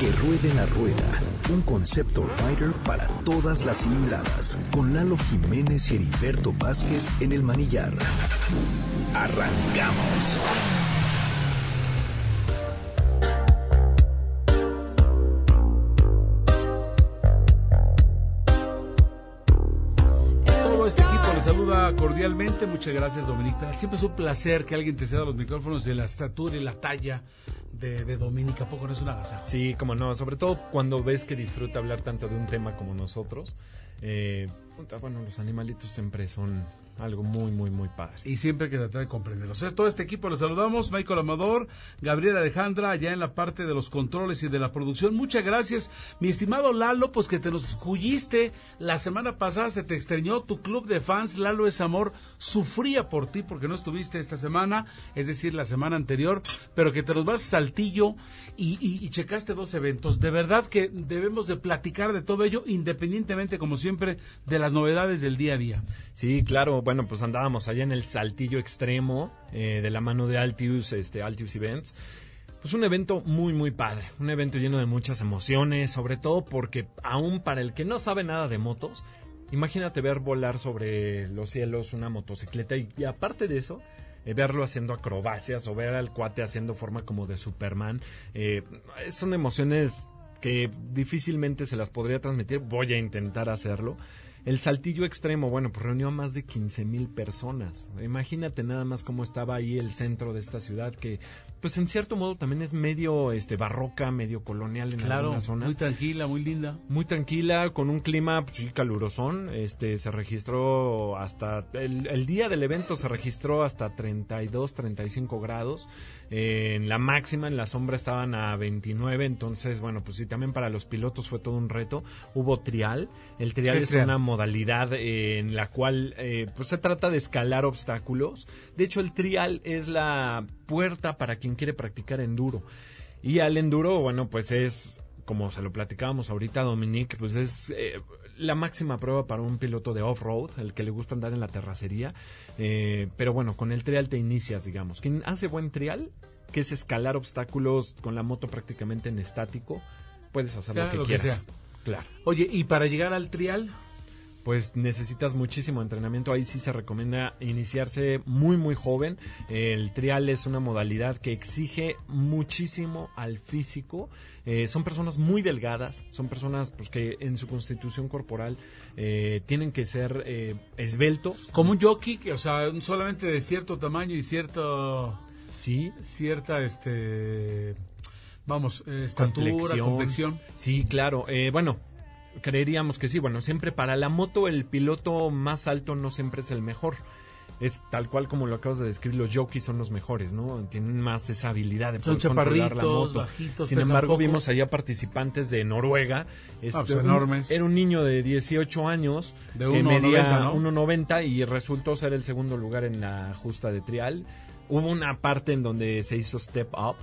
Que ruede la rueda, un concepto rider para todas las cilindradas, con Lalo Jiménez y Heriberto Vázquez en el manillar. Arrancamos. Cordialmente. Muchas gracias, Dominica. Siempre es un placer que alguien te ceda los micrófonos de la estatura y la talla de, de Dominica. ¿A poco no es una agasajo? Sí, como no, sobre todo cuando ves que disfruta hablar tanto de un tema como nosotros. Eh, bueno, los animalitos siempre son algo muy, muy, muy padre. Y siempre hay que tratar de comprenderlos. Es todo este equipo les saludamos. Michael Amador, Gabriel Alejandra, allá en la parte de los controles y de la producción. Muchas gracias. Mi estimado Lalo, pues que te nos huyiste. La semana pasada se te extrañó tu club de fans, Lalo es Amor, sufría por ti porque no estuviste esta semana, es decir, la semana anterior, pero que te nos vas Saltillo y, y- y checaste dos eventos. De verdad que debemos de platicar de todo ello, independientemente, como siempre, de las novedades del día a día. Sí, claro, bueno, pues andábamos allá en el saltillo extremo eh, de la mano de Altius, este, Altius Events. Pues un evento muy, muy padre, un evento lleno de muchas emociones, sobre todo porque aún para el que no sabe nada de motos, imagínate ver volar sobre los cielos una motocicleta y, aparte de eso, eh, verlo haciendo acrobacias o ver al cuate haciendo forma como de Superman, eh, son emociones que difícilmente se las podría transmitir, voy a intentar hacerlo. El saltillo extremo, bueno, pues reunió a más de 15 mil personas. Imagínate nada más cómo estaba ahí el centro de esta ciudad, que pues en cierto modo también es medio este barroca, medio colonial en Claro, algunas zonas. muy tranquila, muy linda. Muy tranquila, con un clima pues, sí, calurosón. Este, se registró hasta. El, el día del evento se registró hasta 32, 35 grados. Eh, en la máxima, en la sombra estaban a 29. Entonces, bueno, pues sí, también para los pilotos fue todo un reto. Hubo trial. El trial ¿Qué es es trial? una modalidad eh, en la cual eh, pues se trata de escalar obstáculos. De hecho, el trial es la puerta para quien quiere practicar enduro. Y al enduro, bueno, pues es, como se lo platicábamos ahorita, Dominique, pues es eh, la máxima prueba para un piloto de off-road, el que le gusta andar en la terracería. Eh, pero bueno, con el trial te inicias, digamos. Quien hace buen trial, que es escalar obstáculos con la moto prácticamente en estático, puedes hacer Claro, lo que lo que quieras. sea. Claro Oye, y para llegar al trial, pues necesitas muchísimo entrenamiento. Ahí sí se recomienda iniciarse muy muy joven. El trial es una modalidad que exige muchísimo al físico. Eh, son personas muy delgadas, son personas pues que en su constitución corporal eh, tienen que ser eh, esbeltos. como un jockey, que, o sea, solamente de cierto tamaño y cierto Sí, cierta este vamos eh, estatura Complexión. complexión Sí, claro. Eh, bueno, creeríamos que sí. Bueno, siempre para la moto el piloto más alto no siempre es el mejor. Es tal cual como lo acabas de describir, los jockeys son los mejores, ¿no? Tienen más esa habilidad de son poder controlar la moto. bajitos Sin embargo, poco. vimos allá participantes de Noruega. este, pues, un- enormes. Era un niño de 18 años De que 1.90, medía ¿no? 1.90 y resultó ser el segundo lugar en la justa de trial. Hubo una parte en donde se hizo step up.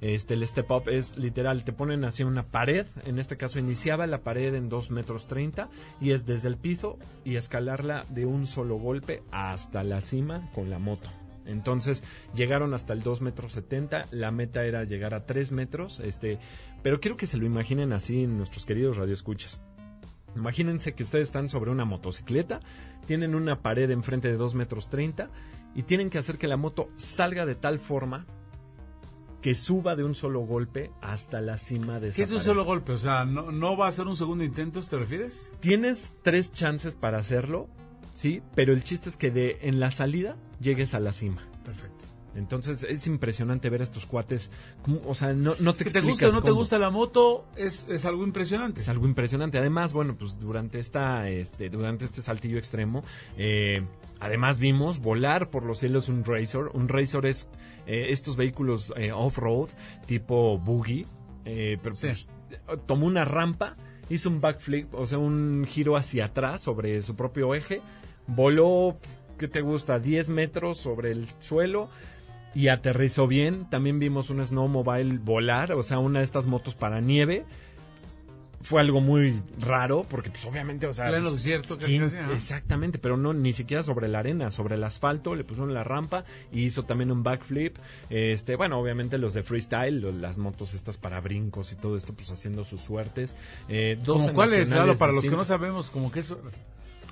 Este, el step up es literal, te ponen así una pared, en este caso iniciaba la pared en 2 metros 30 y es desde el piso y escalarla de un solo golpe hasta la cima con la moto. Entonces llegaron hasta el 2 metros 70, la meta era llegar a 3 metros, este, pero quiero que se lo imaginen así nuestros queridos radioescuchas. Imagínense que ustedes están sobre una motocicleta, tienen una pared enfrente de 2 metros 30 y tienen que hacer que la moto salga de tal forma que suba de un solo golpe hasta la cima de esa ¿Qué es un pared. solo golpe? O sea, ¿no, ¿no va a ser un segundo intento, ¿te refieres? Tienes tres chances para hacerlo, sí, pero el chiste es que de en la salida llegues a la cima. Perfecto. Entonces es impresionante ver a estos cuates, o sea, no, no te Si te explicas gusta o no te gusta la moto, es, es algo impresionante. Es algo impresionante. Además, bueno, pues durante esta, este, durante este saltillo extremo, eh, además vimos volar por los cielos un Razor. Un Razor es eh, estos vehículos eh, off-road tipo buggy, eh, pero Sí. pues, tomó una rampa, hizo un backflip, o sea, un giro hacia atrás sobre su propio eje, voló, ¿qué te gusta? 10 metros sobre el suelo y aterrizó bien. También vimos un snowmobile volar, o sea, una de estas motos para nieve. Fue algo muy raro porque pues obviamente, o sea, Pleno pues, desierto, casi, ¿quién- casi, ajá. exactamente, pero no ni siquiera sobre la arena, sobre el asfalto, le pusieron la rampa y hizo también un backflip. Este, bueno, obviamente los de freestyle, las motos estas para brincos y todo esto pues haciendo sus suertes. Eh, dos ¿Cómo cuál es, Lalo? Para los que no sabemos, como que eso...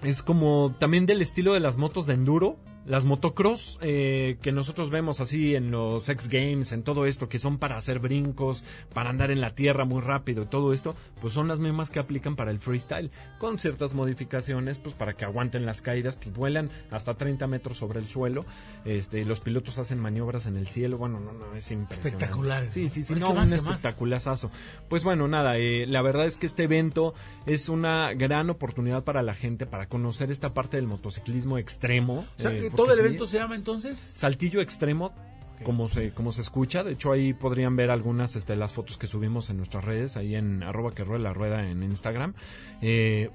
Es como también del estilo de las motos de enduro, las motocross eh, que nosotros vemos así en los X Games, en todo esto, que son para hacer brincos, para andar en la tierra muy rápido y todo esto, pues son las mismas que aplican para el freestyle, con ciertas modificaciones, pues para que aguanten las caídas, pues vuelan hasta 30 metros sobre el suelo, este, los pilotos hacen maniobras en el cielo, bueno, no, no, es impresionante. Espectaculares, Sí, sí, sí, no, ¿qué más, un espectaculazazo. Pues bueno, nada, eh, la verdad es que este evento es una gran oportunidad para la gente para conocer esta parte del motociclismo extremo. O sea, eh, ¿Todo el sí, evento se llama entonces? Saltillo extremo. Como se, como se escucha, de hecho ahí podrían ver algunas este, las fotos que subimos en nuestras redes, ahí en arroba que rueda la rueda en Instagram. Eh,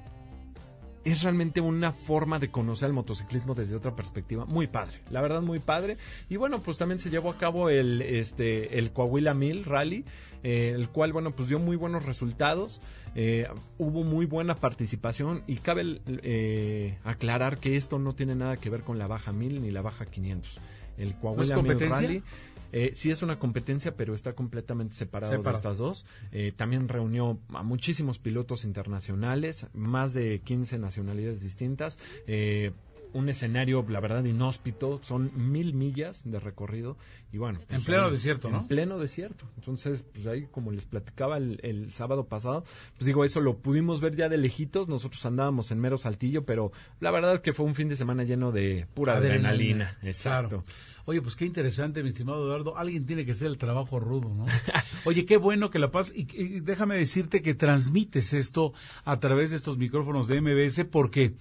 es realmente una forma de conocer el motociclismo desde otra perspectiva muy padre, la verdad muy padre. Y bueno, pues también se llevó a cabo el, este, el Coahuila Mil Rally, eh, el cual, bueno, pues dio muy buenos resultados, eh, hubo muy buena participación y cabe eh, aclarar que esto no tiene nada que ver con la Baja 1000 ni la Baja 500. El Coahuila Mil competencia? Rally eh, sí es una competencia, pero está completamente separado de estas dos. Eh, también reunió a muchísimos pilotos internacionales, más de 15 nacionalidades distintas. Eh, un escenario, la verdad, inhóspito. Son mil millas de recorrido. Y bueno. En pleno desierto, en ¿no? pleno desierto. Entonces, pues ahí, como les platicaba el, el sábado pasado, pues digo, eso lo pudimos ver ya de lejitos. Nosotros andábamos en mero saltillo, pero la verdad que fue un fin de semana lleno de pura adrenalina. Exacto. Claro. Oye, pues qué interesante, mi estimado Eduardo. Alguien tiene que hacer el trabajo rudo, ¿no? Oye, qué bueno que la paz. Y, y déjame decirte que transmites esto a través de estos micrófonos de MBS porque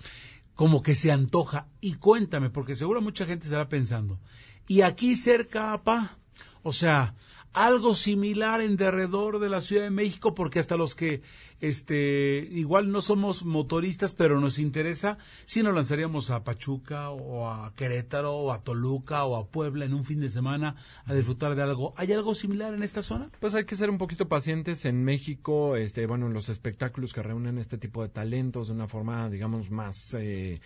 como que se antoja. Y cuéntame, porque seguro mucha gente estará pensando. Y aquí cerca, pa, o sea, algo similar en derredor de la Ciudad de México, porque hasta los que este igual no somos motoristas, pero nos interesa, si nos lanzaríamos a Pachuca o a Querétaro o a Toluca o a Puebla en un fin de semana a disfrutar de algo. ¿Hay algo similar en esta zona? Pues hay que ser un poquito pacientes en México, este, bueno, los espectáculos que reúnen este tipo de talentos de una forma, digamos, más, eh,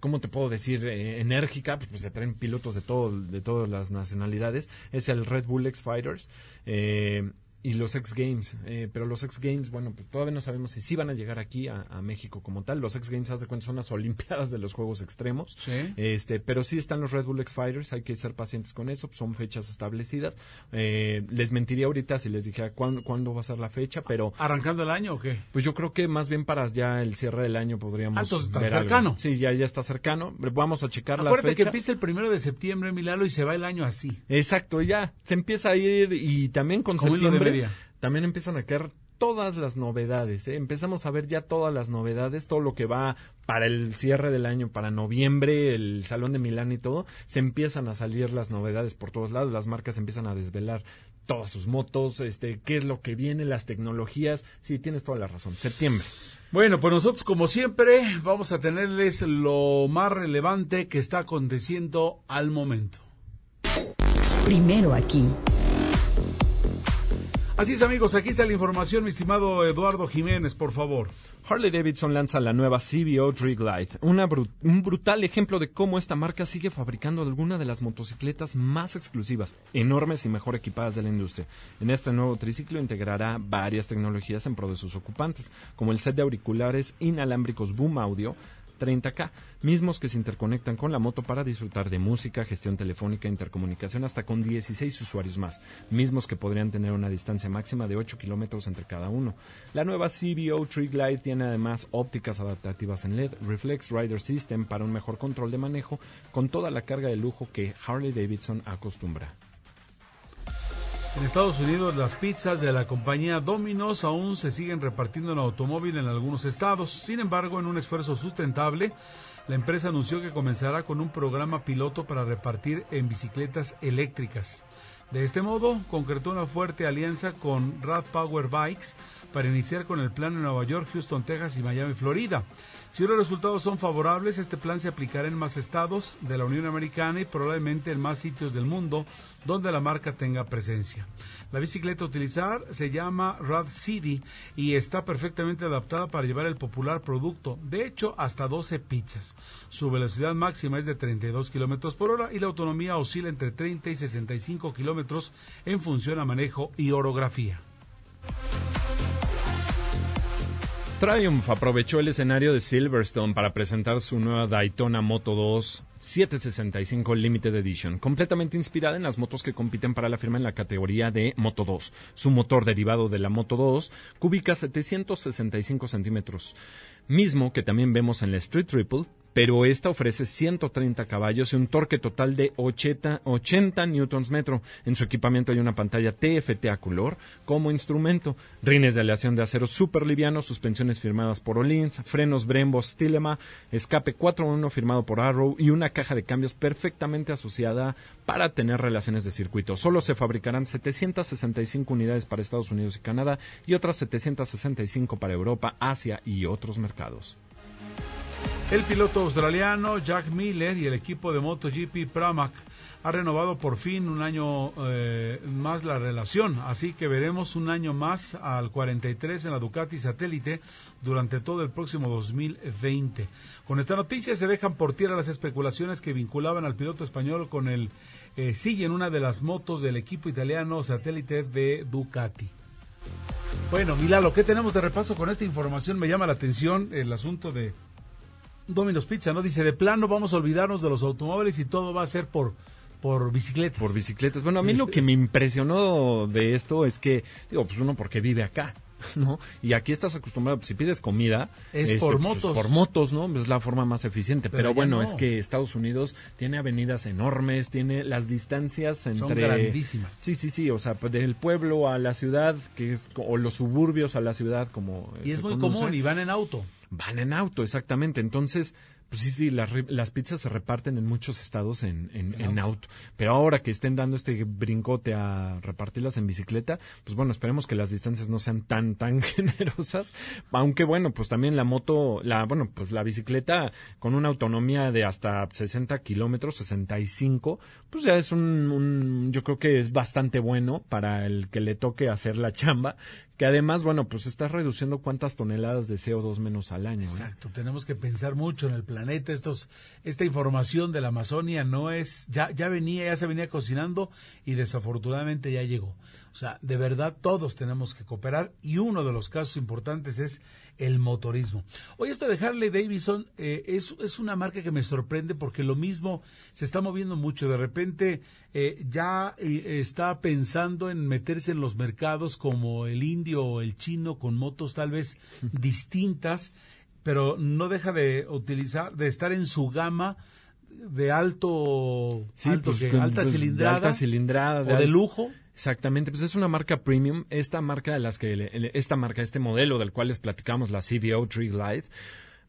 ¿cómo te puedo decir? Eh, enérgica, pues, pues, se traen pilotos de todo, de todas las nacionalidades. Es el Red Bull X Fighters. Eh, y los X Games, eh, pero los X Games, bueno, pues todavía no sabemos si sí van a llegar aquí a, a México como tal. Los X Games, haz de cuenta, son las Olimpiadas de los Juegos Extremos. Sí. Este, pero sí están los Red Bull X Fighters, hay que ser pacientes con eso, son fechas establecidas. Eh, les mentiría ahorita si les dijera cuándo, cuándo va a ser la fecha, pero ¿Arrancando el año o qué? pues yo creo que más bien para ya el cierre del año podríamos Ah, entonces está ver algo. cercano. Sí, ya, ya está cercano. Vamos a checar las Acuérdate que fechas. empieza el primero de septiembre, Milalo, y se va el año así. Exacto, ya se empieza a ir y también con Como septiembre también empiezan a caer todas las novedades. ¿eh? Empezamos a ver ya todas las novedades, todo lo que va para el cierre del año, para noviembre, el Salón de Milán y todo. Se empiezan a salir las novedades por todos lados. Las marcas empiezan a desvelar todas sus motos, este, qué es lo que viene, las tecnologías. Sí, tienes toda la razón. Septiembre. Bueno, pues nosotros, como siempre, vamos a tenerles lo más relevante que está aconteciendo al momento. Primero aquí. Así es, amigos, aquí está la información, mi estimado Eduardo Jiménez, por favor. Harley Davidson lanza la nueva CBO Tree Glide, una un brutal ejemplo de cómo esta marca sigue fabricando alguna de las motocicletas más exclusivas, enormes y mejor equipadas de la industria. En este nuevo triciclo integrará varias tecnologías en pro de sus ocupantes, como el set de auriculares inalámbricos Boom Audio, 30K, mismos que se interconectan con la moto para disfrutar de música, gestión telefónica, intercomunicación hasta con 16 usuarios más, mismos que podrían tener una distancia máxima de 8 kilómetros entre cada uno. La nueva CBO Tree Glide tiene además ópticas adaptativas en LED, Reflex Rider System para un mejor control de manejo, con toda la carga de lujo que Harley Davidson acostumbra. En Estados Unidos, las pizzas de la compañía Domino's aún se siguen repartiendo en automóvil en algunos estados. Sin embargo, en un esfuerzo sustentable, la empresa anunció que comenzará con un programa piloto para repartir en bicicletas eléctricas. De este modo, concretó una fuerte alianza con Rad Power Bikes para iniciar con el plan en Nueva York, Houston, Texas y Miami, Florida. Si los resultados son favorables, este plan se aplicará en más estados de la Unión Americana y probablemente en más sitios del mundo donde la marca tenga presencia. La bicicleta a utilizar se llama Rad City y está perfectamente adaptada para llevar el popular producto, de hecho hasta 12 pizzas. Su velocidad máxima es de 32 kilómetros por hora y la autonomía oscila entre 30 y 65 kilómetros en función a manejo y orografía. Triumph aprovechó el escenario de Silverstone para presentar su nueva Daytona Moto 2 765 Limited Edition, completamente inspirada en las motos que compiten para la firma en la categoría de Moto 2. Su motor derivado de la Moto 2 cubica 765 centímetros, mismo que también vemos en la Street Triple, pero esta ofrece 130 caballos y un torque total de 80, 80 newtons metro. En su equipamiento hay una pantalla TFT a color como instrumento, rines de aleación de acero super liviano, suspensiones firmadas por Olins, frenos Brembo Stilema, escape 4.1 firmado por Arrow y una caja de cambios perfectamente asociada para tener relaciones de circuito. Solo se fabricarán 765 unidades para Estados Unidos y Canadá y otras 765 para Europa, Asia y otros mercados. El piloto australiano Jack Miller y el equipo de MotoGP Pramac ha renovado por fin un año eh, más la relación, así que veremos un año más al 43 en la Ducati satélite durante todo el próximo 2020. Con esta noticia se dejan por tierra las especulaciones que vinculaban al piloto español con el eh, sigue en una de las motos del equipo italiano satélite de Ducati. Bueno, Milalo, ¿qué tenemos de repaso con esta información? Me llama la atención el asunto de Domino's Pizza, ¿no? Dice, de plano vamos a olvidarnos de los automóviles y todo va a ser por, por bicicletas. Por bicicletas. Bueno, a mí lo que me impresionó de esto es que, digo, pues uno porque vive acá. ¿no? Y aquí estás acostumbrado, pues, si pides comida, es este, por pues, motos. por motos, ¿no? Es la forma más eficiente. Pero bueno, no. es que Estados Unidos tiene avenidas enormes, tiene las distancias entre... Son grandísimas. Sí, sí, sí, o sea, pues, del pueblo a la ciudad, que es, o los suburbios a la ciudad, como... Y es muy conoce. común y van en auto. Van en auto, exactamente. Entonces, pues sí, sí, las, las pizzas se reparten en muchos estados en, en, en auto. Pero ahora que estén dando este brincote a repartirlas en bicicleta, pues bueno, esperemos que las distancias no sean tan, tan generosas. Aunque bueno, pues también la moto, la, bueno, pues la bicicleta con una autonomía de hasta 60 kilómetros, 65, pues ya es un, un, yo creo que es bastante bueno para el que le toque hacer la chamba. Que además, bueno, pues estás reduciendo cuántas toneladas de CO2 menos al año. ¿eh? Exacto, tenemos que pensar mucho en el planeta. Estos, esta información de la Amazonia no es, ya, ya venía, ya se venía cocinando y desafortunadamente ya llegó. O sea, de verdad todos tenemos que cooperar y uno de los casos importantes es el motorismo. Hoy esto de Harley Davidson eh, es, es una marca que me sorprende porque lo mismo se está moviendo mucho. De repente eh, ya eh, está pensando en meterse en los mercados como el indio o el chino con motos tal vez distintas, pero no deja de utilizar, de estar en su gama de alto, Sí, alto pues, que- alta pues, de cilindrada alta cilindrada, o de lujo. Exactamente, pues es una marca premium. Esta marca de las que, esta marca, este modelo del cual les platicamos, la CVO Tree Glide,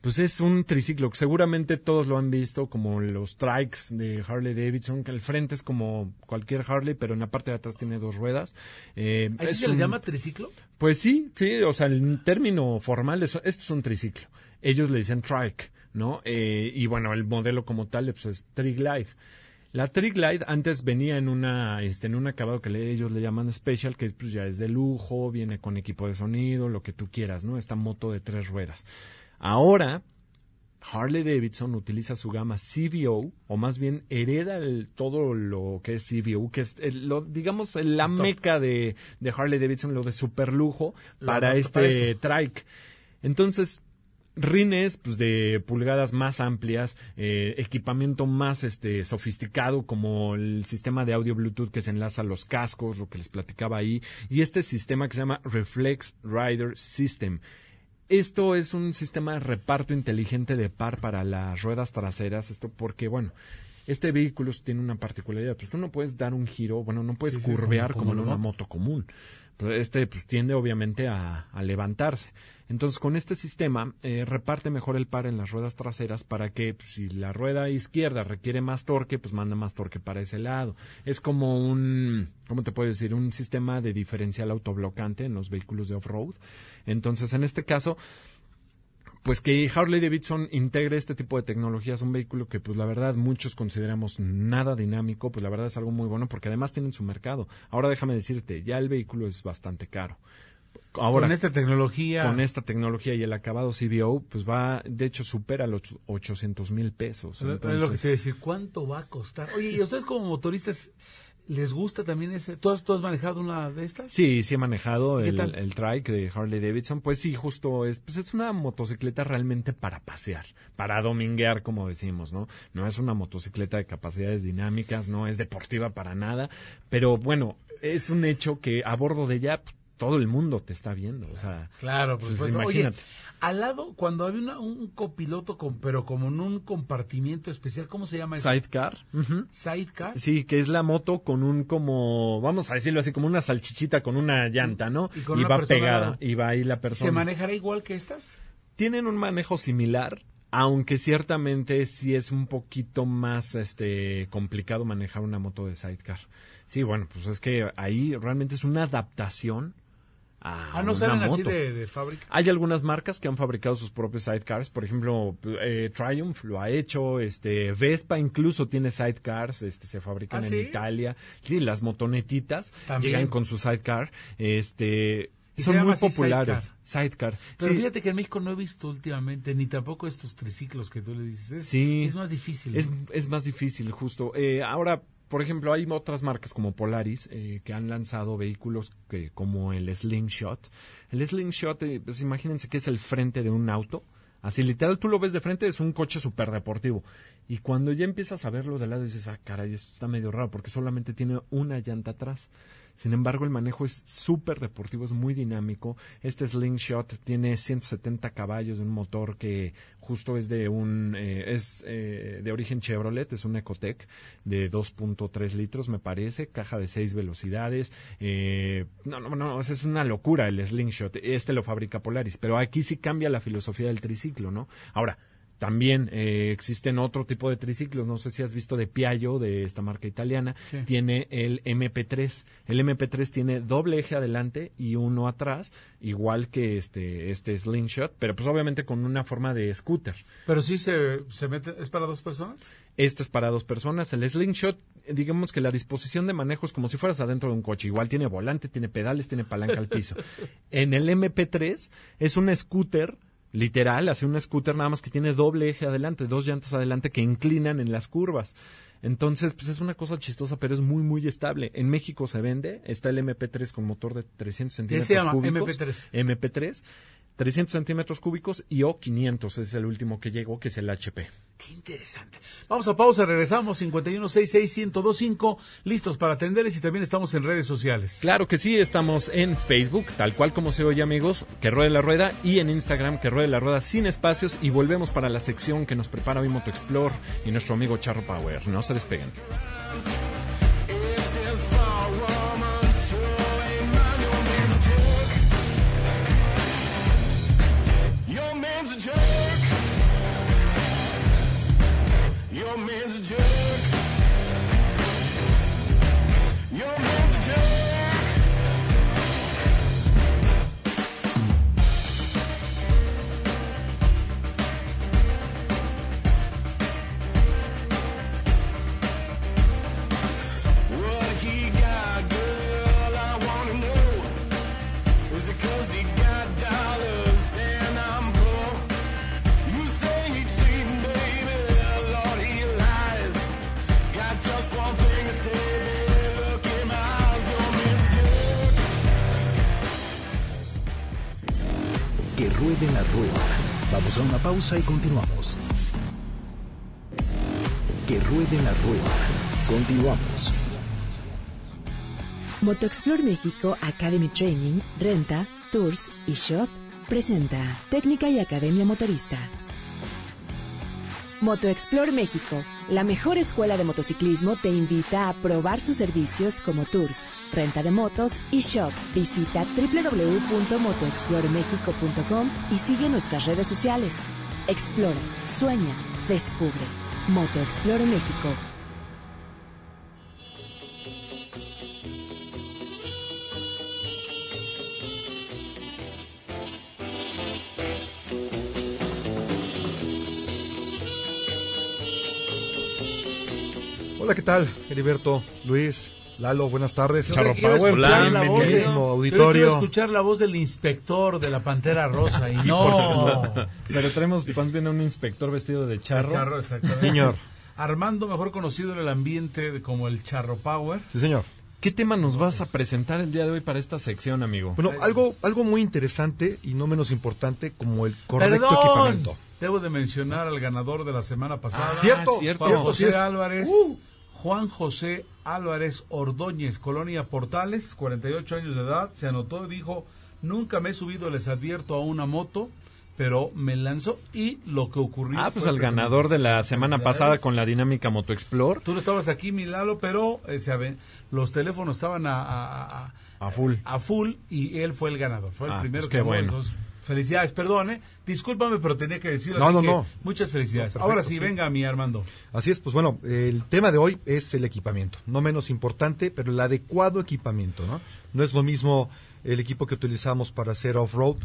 pues es un triciclo que seguramente todos lo han visto, como los trikes de Harley Davidson, que el frente es como cualquier Harley, pero en la parte de atrás tiene dos ruedas. Eh, ¿Así es se les llama triciclo? Pues sí, sí, o sea, el término formal, es, esto es un triciclo. Ellos le dicen trike, ¿no? Eh, y bueno, el modelo como tal, pues es Triglide. La Triglide antes venía en una, este, en un acabado que le- ellos le llaman special, que pues ya es de lujo, viene con equipo de sonido, lo que tú quieras, ¿no? Esta moto de tres ruedas. Ahora, Harley Davidson utiliza su gama CVO, o más bien hereda el- todo lo que es CVO, que es, el- lo, digamos, la meca de, de Harley Davidson, lo de super lujo, La- para para este trike. Entonces, rines pues, de pulgadas más amplias, eh, equipamiento más este, sofisticado como el sistema de audio Bluetooth que se enlaza a los cascos, lo que les platicaba ahí, y este sistema que se llama Reflex Rider System. Esto es un sistema de reparto inteligente de par para las ruedas traseras, esto porque, bueno, este vehículo tiene una particularidad, pues tú no puedes dar un giro, bueno, no puedes Sí, sí, curvear como- como, como en una moto. moto común. Pero este pues, tiende obviamente a, a levantarse. Entonces, con este sistema eh, reparte mejor el par en las ruedas traseras para que pues, si la rueda izquierda requiere más torque, pues manda más torque para ese lado. Es como un, ¿cómo te puedo decir? Un sistema de diferencial autoblocante en los vehículos de off-road. Entonces, en este caso, pues que Harley Davidson integre este tipo de tecnologías un vehículo que pues la verdad muchos consideramos nada dinámico, pues la verdad es algo muy bueno porque además tienen su mercado. Ahora déjame decirte, ya el vehículo es bastante caro. Ahora, con esta tecnología. Con esta tecnología y el acabado CBO, pues va, de hecho, supera los 800 mil pesos. Entonces, es lo que te decir, ¿cuánto va a costar? Oye, ¿y ustedes como motoristas les gusta también ese? ¿Tú has, manejado una de estas? Sí, sí he manejado el, el trike de Harley Davidson. Pues sí, justo es, pues es una motocicleta realmente para pasear, para dominguear, como decimos, ¿no? No es una motocicleta de capacidades dinámicas, no es deportiva para nada, pero bueno, es un hecho que a bordo de ella todo el mundo te está viendo, o sea. Claro, pues, pues, pues imagínate. al lado, cuando había un copiloto, con, pero como en un compartimiento especial, ¿cómo se llama eso? Sidecar. Sidecar. Sí, que es la moto con un como, vamos a decirlo así, como una salchichita con una llanta, ¿no? Y, va pegada, y va ahí la persona. ¿Se manejará igual que estas? Tienen un manejo similar, aunque ciertamente sí es un poquito más este complicado manejar una moto de sidecar. Sí, bueno, pues es que ahí realmente es una adaptación ah, no salen así de, fábrica. Hay algunas marcas que han fabricado sus propios sidecars, por ejemplo, eh, Triumph lo ha hecho, este Vespa incluso tiene sidecars, este se fabrican ¿Ah, en Italia. Sí, las motonetitas llegan con su sidecar, este son muy populares. Sidecar. Pero fíjate que en México no he visto últimamente, ni tampoco estos triciclos que tú le dices. Es, sí. Es más difícil. Es, es más difícil, justo. Eh, ahora, por ejemplo, hay otras marcas como Polaris eh, que han lanzado vehículos que, como el Slingshot. El Slingshot, eh, pues imagínense que es el frente de un auto. Así literal, tú lo ves de frente, es un coche súper deportivo. Y cuando ya empiezas a verlo de lado, dices, ah, caray, esto está medio raro, porque solamente tiene una llanta atrás. Sin embargo, el manejo es súper deportivo, es muy dinámico. Este Slingshot tiene 170 caballos de un motor que justo es de un eh, es eh, de origen Chevrolet, es un Ecotec de 2.3 litros, me parece, caja de 6 velocidades. Eh, no, no, no, es una locura el Slingshot. Este lo fabrica Polaris, pero aquí sí cambia la filosofía del triciclo, ¿no? Ahora, también eh, existen otro tipo de triciclos, no sé si has visto de Piaggio, de esta marca italiana, tiene el MP3. El MP3 tiene doble eje adelante y uno atrás, igual que este, este Slingshot, pero pues obviamente con una forma de scooter. Pero sí se, se mete, ¿es para dos personas? Este es para dos personas. El Slingshot, digamos que la disposición de manejo es como si fueras adentro de un coche. Igual tiene volante, tiene pedales, tiene palanca al piso. en el MP3 es un scooter literal, hace un scooter nada más que tiene doble eje adelante, dos llantas adelante que inclinan en las curvas. Entonces, pues es una cosa chistosa, pero es muy, muy estable. En México se vende, está el MP3 con motor de 300 centímetros ¿Qué se llama? MP3. MP3. 300 centímetros cúbicos y O500 es el último que llegó, que es el HP. Qué interesante. Vamos a pausa, regresamos 5166125, listos para atenderles y también estamos en redes sociales. Claro que sí, estamos en Facebook, tal cual como se oye amigos, que ruede la rueda y en Instagram que ruede la rueda sin espacios y volvemos para la sección que nos prepara hoy Moto Explore y nuestro amigo Charro Power. No se despeguen. man's journey. Pausa y continuamos. Que ruede la rueda. Continuamos. Motoexplore México Academy Training, Renta, Tours y Shop presenta Técnica y Academia Motorista. MotoExplore México, la mejor escuela de motociclismo, te invita a probar sus servicios como tours, renta de motos y shop. Visita www.motoexploremexico.com y sigue nuestras redes sociales. Explora, sueña, descubre. MotoExplore México. Hola, ¿qué tal? Heriberto, Luis, Lalo, buenas tardes. Charro Power, bienvenido, Pero auditorio. quiero escuchar la voz del inspector de la Pantera Rosa y no... Pero tenemos más bien a un inspector vestido de charro. Charro, exactamente. Señor. Armando, mejor conocido en el ambiente como el Charro Power. Sí, señor. ¿Qué tema nos vas a presentar el día de hoy para esta sección, amigo? Bueno, algo, algo muy interesante y no menos importante como el correcto Perdón, equipamiento. debo de mencionar al ganador de la semana pasada. Ah, cierto, cierto. Juan cierto, José. Álvarez. Uh. Juan José Álvarez Ordóñez, Colonia Portales, 48 años de edad, se anotó y dijo, nunca me he subido, les advierto, a una moto, pero me lanzó y lo que ocurrió... Ah, pues al ganador de la semana pasada con la dinámica Moto Explore Tú no estabas aquí, mi Lalo, pero eh, los teléfonos estaban a, a- a- a full. a full y él fue el ganador. Fue el Ah, primero pues que qué bueno. entonces, felicidades, perdone. Discúlpame, pero tenía que decirlo. No, así no, que no. Muchas felicidades. No, perfecto, Ahora sí, sí. venga, mi Armando. Así es, pues bueno, el tema de hoy es el equipamiento. No menos importante, pero el adecuado equipamiento, ¿no? No es lo mismo el equipo que utilizamos para hacer off-road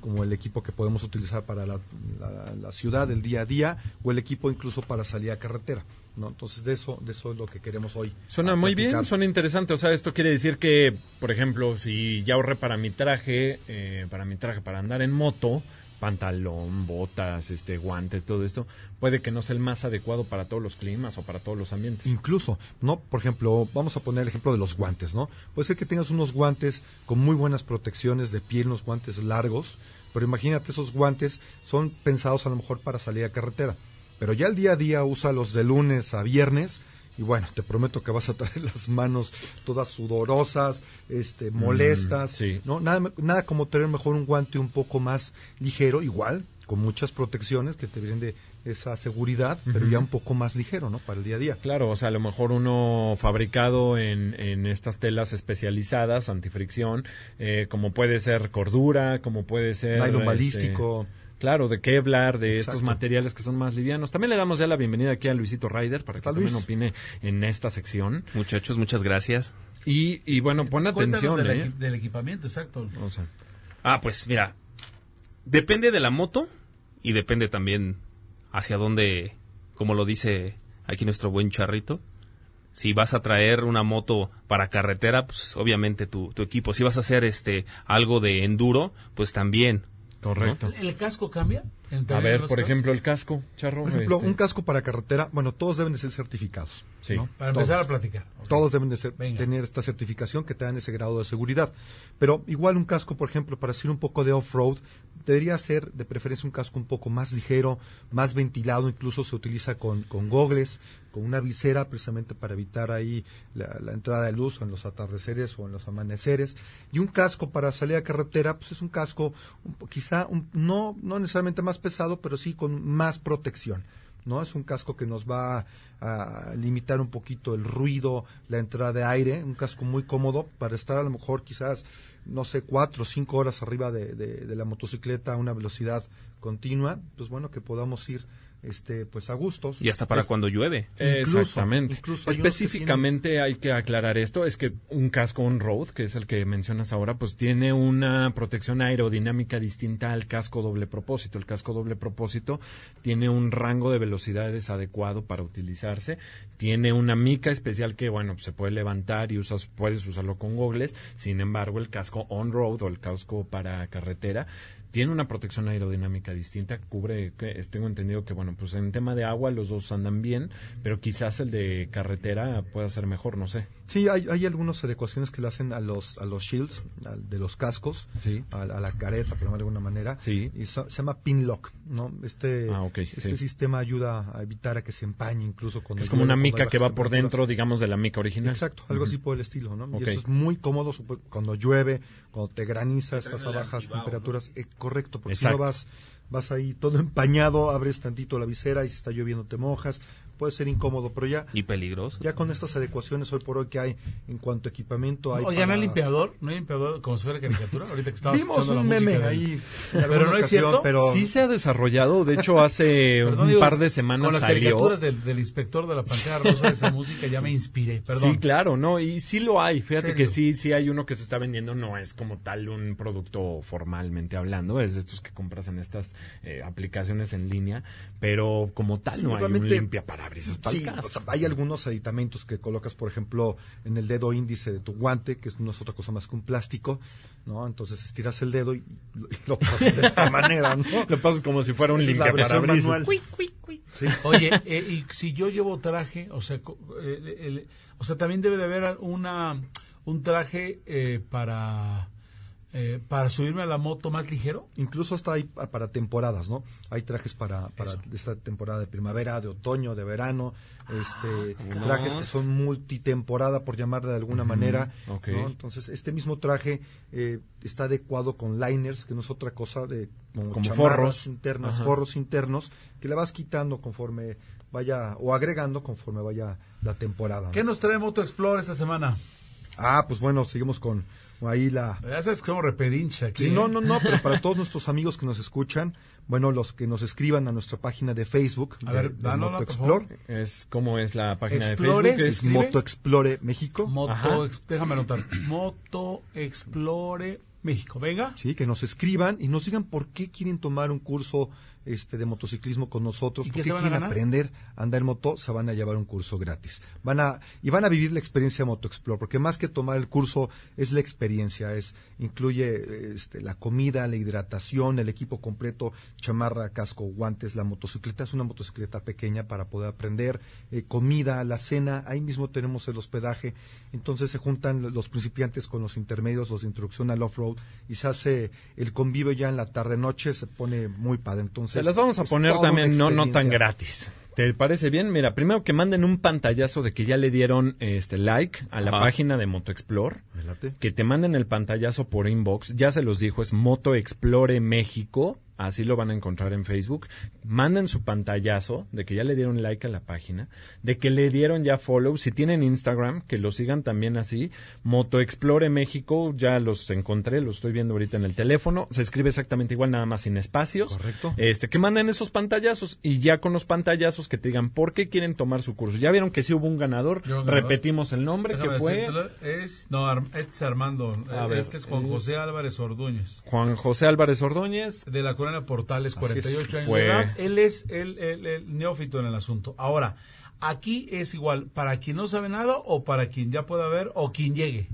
como el equipo que podemos utilizar para la, la- la ciudad, el día a día, o el equipo incluso para salir a carretera, ¿no? Entonces de eso, de eso es lo que queremos hoy. Suena muy bien, suena interesante. O sea, esto quiere decir que, por ejemplo, si ya ahorré para mi traje, eh, para mi traje para andar en moto, pantalón, botas, este, guantes, todo esto, puede que no sea el más adecuado para todos los climas o para todos los ambientes. Incluso, ¿no? Por ejemplo, vamos a poner el ejemplo de los guantes, ¿no? Puede ser que tengas unos guantes con muy buenas protecciones de piel, unos guantes largos, pero imagínate, esos guantes son pensados a lo mejor para salir a carretera. Pero ya el día a día usa los de lunes a viernes y bueno, te prometo que vas a traer las manos todas sudorosas, este, molestas, sí. ¿no? Nada, nada como tener mejor un guante un poco más ligero, igual, con muchas protecciones que te brinde esa seguridad, pero ya un poco más ligero, ¿no? Para el día a día. Claro, o sea, a lo mejor uno fabricado en, en estas telas especializadas, antifricción, eh, como puede ser cordura, como puede ser... Nylon este, balístico. Claro, de Kevlar, de estos materiales que son más livianos. También le damos ya la bienvenida aquí a Luisito Ryder para que también Luis. opine en esta sección. Muchachos, muchas gracias. Y, y bueno, pon atención, del, ¿eh? equi- del equipamiento, exacto. O sea, Ah, pues mira, depende de la moto y depende también hacia dónde, como lo dice aquí nuestro buen charrito. Si vas a traer una moto para carretera, pues obviamente tu, tu equipo. Si vas a hacer este algo de enduro, pues también. Correcto. ¿El, casco cambia? A ¿Entre ver, por ejemplo, el casco, Charro. Por ejemplo, este, un casco para carretera, bueno, todos deben de ser certificados. Sí. ¿no? Para Todos. empezar a platicar. Todos deben de ser- tener esta certificación que te dan ese grado de seguridad. Pero igual un casco, por ejemplo, para hacer un poco de off-road, debería ser de preferencia un casco un poco más ligero, más ventilado, incluso se utiliza con, con gogles, con una visera precisamente para evitar ahí la, la entrada de luz o en los atardeceres o en los amaneceres. Y un casco para salir a carretera, pues es un casco un quizá un- no, no necesariamente más pesado, pero sí con más protección. ¿no? Es un casco que nos va a, limitar un poquito el ruido, la entrada de aire, un casco muy cómodo para estar a lo mejor quizás, no sé, cuatro o cinco horas arriba de- de la motocicleta a una velocidad continua, pues bueno, que podamos ir este pues a gustos. Y hasta para Es- cuando llueve. Incluso, Exactamente. incluso hay unos que Específicamente hay que aclarar esto, es que un casco on-road, que es el que mencionas ahora, pues tiene una protección aerodinámica distinta al casco doble propósito. El casco doble propósito tiene un rango de velocidades adecuado para utilizarse, tiene una mica especial que, bueno, pues, se puede levantar y usas, puedes usarlo con gogles, sin embargo, el casco on-road o el casco para carretera tiene una protección aerodinámica distinta, cubre, que- tengo entendido que, bueno, pues en tema de agua los dos andan bien, pero quizás el de carretera pueda ser mejor, no sé. Sí, hay, hay algunas adecuaciones que le hacen a los a los shields, de los cascos, Sí. a, a la careta, por de alguna manera. Sí. Y so- se llama pin lock, ¿no? Este, Ah, ok, este sí. sistema ayuda a evitar a que se empañe incluso cuando Es como una mica que va por dentro, digamos, de la mica original. Exacto, algo así por el estilo, ¿no? Y eso es muy cómodo cuando llueve, cuando te graniza, estás a bajas temperaturas. Eh, correcto, porque si no vas, vas ahí todo empañado, abres tantito la visera y si está lloviendo te mojas. Puede ser incómodo, pero ya, Y peligroso. ya con estas adecuaciones hoy por hoy que hay en cuanto a equipamiento hay ¿no para- hay limpiador? ¿No hay limpiador como si fuera caricatura? Ahorita que estaba Vimos escuchando un la música meme ahí. Pero no es ocasión, cierto. Pero Sí se ha desarrollado, de hecho hace Perdón, un digo, par de semanas Con las salió. caricaturas del, del inspector de la pantalla rosa de esa música ya me inspiré, perdón. Sí, claro, no, y sí lo hay. Fíjate que sí, sí hay uno que se está vendiendo, no es como tal un producto formalmente hablando, es de estos que compras en estas eh, aplicaciones en línea, pero como tal Sí, no hay un limpia Sí, el casco. o sea, hay algunos aditamentos que colocas, por ejemplo, en el dedo índice de tu guante, que no es otra cosa más que un plástico, ¿no? Entonces estiras el dedo y, y lo pasas de esta manera, ¿no? Lo pasas como si fuera un Es la limpia versión parabrisas. manual. Sí. Oye, eh, y si yo llevo traje, o sea, co- eh, el- o sea, también debe de haber una un traje eh, para eh, para subirme a la moto más ligero. Incluso hasta hay pa- para temporadas, ¿no? Hay trajes para, para esta temporada de primavera, de otoño, de verano, este, vámonos. trajes que son multitemporada, por llamarla de alguna manera. ok. ¿no? Entonces, este mismo traje eh, está adecuado con liners, que no es otra cosa de como, forros. internas, Ajá. forros internos, que le vas quitando conforme vaya, o agregando conforme vaya la temporada. ¿no? ¿Qué nos trae Moto Explore esta semana? Ah, pues bueno, seguimos con ahí la, Ya sabes que somos repedincha aquí. Sí, no, no, no, pero para todos nuestros amigos que nos escuchan, bueno, los que nos escriban a nuestra página de Facebook, A de, ver, de Moto Explore. Es como es la página Explore, de Facebook. es. Moto Explore México, Moto, ex- déjame anotar. Moto Explore México. Venga. sí, que nos escriban y nos digan por qué quieren tomar un curso este de motociclismo con nosotros, ¿Y por qué qué se van a quieren aprender a andar en moto, se van a llevar un curso gratis. Van a y van a vivir la experiencia Moto Explore, porque más que tomar el curso es la experiencia, es incluye este, la comida, la hidratación, el equipo completo, chamarra, casco, guantes, la motocicleta es una motocicleta pequeña para poder aprender, eh, comida, la cena, ahí mismo tenemos el hospedaje, entonces se juntan los principiantes con los intermedios, los de introducción al off-road y se hace el convivio ya en la tarde-noche, se pone muy padre. Entonces, Se las vamos a poner también no, no tan gratis. ¿Te parece bien? Mira, primero que manden un pantallazo de que ya le dieron este like a la Ajá. página de Moto Explore. Me late. que te manden el pantallazo por inbox. Ya se los dijo, es Moto Explore México. Así lo van a encontrar en Facebook. Manden su pantallazo de que ya le dieron like a la página, de que le dieron ya follow. Si tienen Instagram, que lo sigan también así. Moto Explore México, ya los encontré, los estoy viendo ahorita en el teléfono. Se escribe exactamente igual, nada más sin espacios. Correcto. Este, que manden esos pantallazos y ya con los pantallazos que te digan por qué quieren tomar su curso. Ya vieron que sí hubo un ganador. Yo, un ganador. Repetimos el nombre Déjame que fue. Es, no, es Armando. A Eh, ver, este es Juan es- José Álvarez Ordúñez. Juan José Álvarez Ordóñez. De la Portales, Así 48 es. años Fue- de edad. Él es el, el- el neófito en el asunto. Ahora, aquí es igual, para quien no sabe nada o para quien ya pueda ver o quien llegue.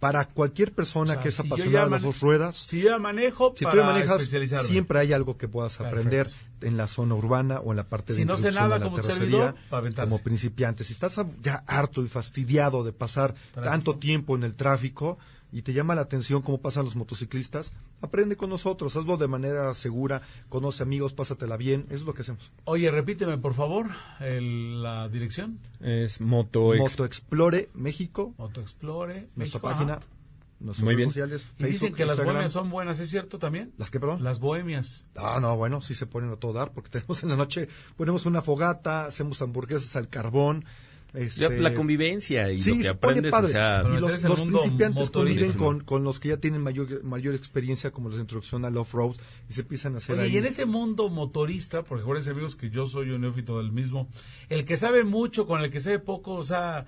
Para cualquier persona O sea, que es si apasionada de las dos ruedas, Si yo manejo, si tú para ya manejas, siempre hay algo que puedas Perfecto. aprender en la zona urbana o en la parte de Si no sé nada a la como terracería, como principiante. Si estás ya harto y fastidiado de pasar Tráfico. tanto tiempo en el tráfico y te llama la atención cómo pasan los motociclistas, aprende con nosotros, hazlo de manera segura, conoce amigos, pásatela bien, eso es lo que hacemos. Oye, repíteme, por favor, el- la dirección. Es Moto, Moto Explore México, Moto Explore. nuestra México, página, ajá. nuestras Muy redes bien. sociales, Y dicen Facebook, que las bohemias son buenas, ¿es cierto también? ¿Las que, perdón? Las bohemias. Ah, no, bueno, sí se ponen a todo dar, porque tenemos en la noche, ponemos una fogata, hacemos hamburguesas al carbón. Este, la convivencia y sí, lo que aprendes, o sea, y los, los principiantes conviven con, con los que ya tienen mayor, mayor experiencia, como los introducción al off-road, y se empiezan a hacer Oye, ahí. y en ese mundo motorista, porque acuérdense amigos que yo soy un neófito del mismo, el que sabe mucho con el que sabe poco, o sea,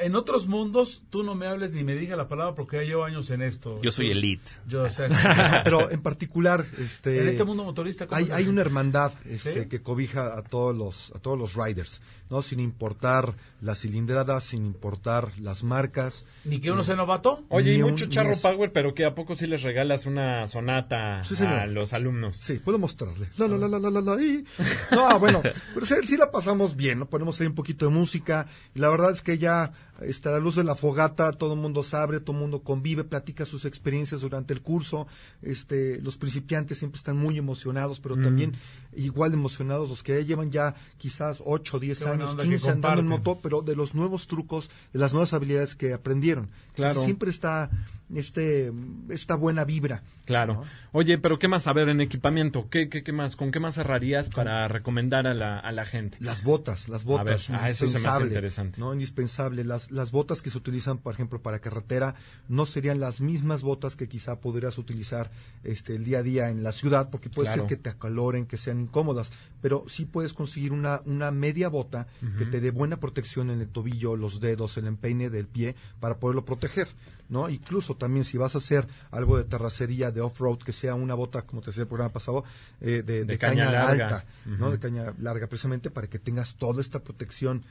en otros mundos tú no me hables ni me digas la palabra porque ya llevo años en esto. yo soy elite. Yo, o sea, Pero en particular, este, en este mundo motorista, ¿cómo hay, hay una hermandad este, ¿Sí? que cobija a todos los a todos los riders, no sin importar la cilindrada, sin importar las marcas. Ni que uno sea novato. Oye, y un- mucho ni charro eso. power, pero que a poco sí les regalas una sonata Sí, a los alumnos. Sí, puedo mostrarle. La, la, la, la, la, la, la, y- No, bueno, pero sí, sí la pasamos bien, ¿no? Ponemos ahí un poquito de música y la verdad es que ya está la luz de la fogata, todo el mundo sabe, todo el mundo convive, platica sus experiencias durante el curso, este, los principiantes siempre están muy emocionados, pero también igual de emocionados los que ya llevan ya quizás 8, 10 Qué buena años, onda que 15 andando en moto, pero de los nuevos trucos, de las nuevas habilidades que aprendieron. Claro. Entonces, siempre está este, esta buena vibra. Claro. Oye, pero ¿qué más? A ver, en equipamiento, ¿qué, qué, qué más? ¿Con qué más cerrarías para recomendar a la, a la gente? Las botas, las botas, ver, ah, eso se me hace indispensable, interesante. ¿no? Indispensable. Las, las botas que se utilizan, por ejemplo, para carretera, no serían las mismas botas que quizá podrías utilizar este, el día a día en la ciudad, porque puede Claro. ser que te acaloren, que sean incómodas, pero sí puedes conseguir una, una media bota que te dé buena protección en el tobillo, los dedos, el empeine del pie, para poderlo proteger. ¿No? Incluso también si vas a hacer algo de terracería, de off-road, que sea una bota, como te decía el programa pasado, eh, de, de caña caña, larga. alta, ¿no? De caña larga, precisamente para que tengas toda esta protección,